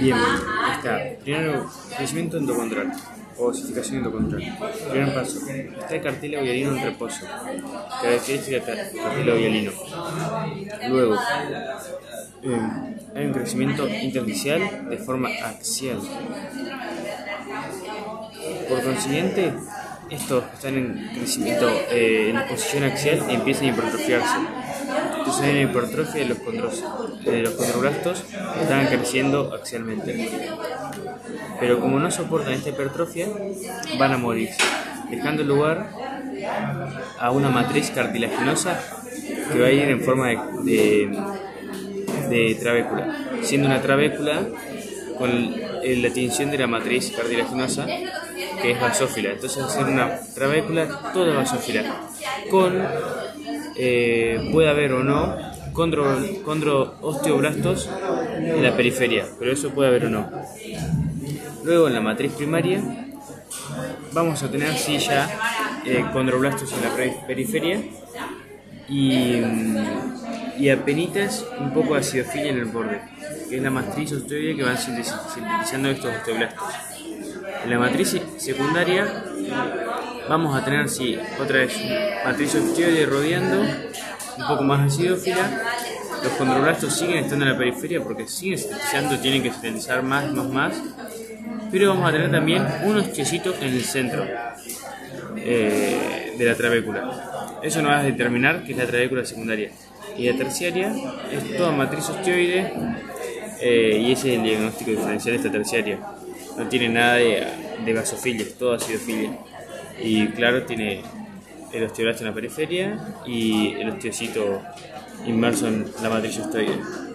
Bien, está. Primero, crecimiento endocondral o osificación endocondral. Primer paso. Está el cartílago hialino en reposo. Característica del cartílago hialino. Luego, eh, hay un crecimiento intersticial de forma axial. Por consiguiente, estos están en crecimiento eh, en posición axial empiezan a hipertrofiarse. Entonces hay una hipertrofia de los, condros, de los condroblastos están creciendo axialmente. Pero como no soportan esta hipertrofia, van a morir, dejando lugar a una matriz cartilaginosa que va a ir en forma de, de, de trabécula, siendo una trabécula con la tinción de la matriz cartilaginosa que es basófila. Entonces ser una trabécula toda basófila, con eh, puede haber o no condro, condroosteoblastos en la periferia, pero eso puede haber o no. Luego en la matriz primaria vamos a tener sí ya eh, condroblastos en la periferia y, y apenitas un poco de acidofilia en el borde, que es la matriz osteoide que van sintetizando estos osteoblastos. En la matriz secundaria vamos a tener, sí, otra vez, matriz osteoide rodeando, un poco más acidófila. Los condroblastos siguen estando en la periferia porque siguen sintetizando, tienen que sintetizar más, más, más. Pero vamos a tener también un osteocito en el centro eh, de la trabécula. Eso nos va a determinar que es la trabécula secundaria. Y la terciaria es toda matriz osteoide eh, y ese es el diagnóstico diferencial de esta terciaria. No tiene nada de, de es todo acidofilia. Y claro, tiene el osteoblasto en la periferia y el osteocito inmerso en la matriz osteoide.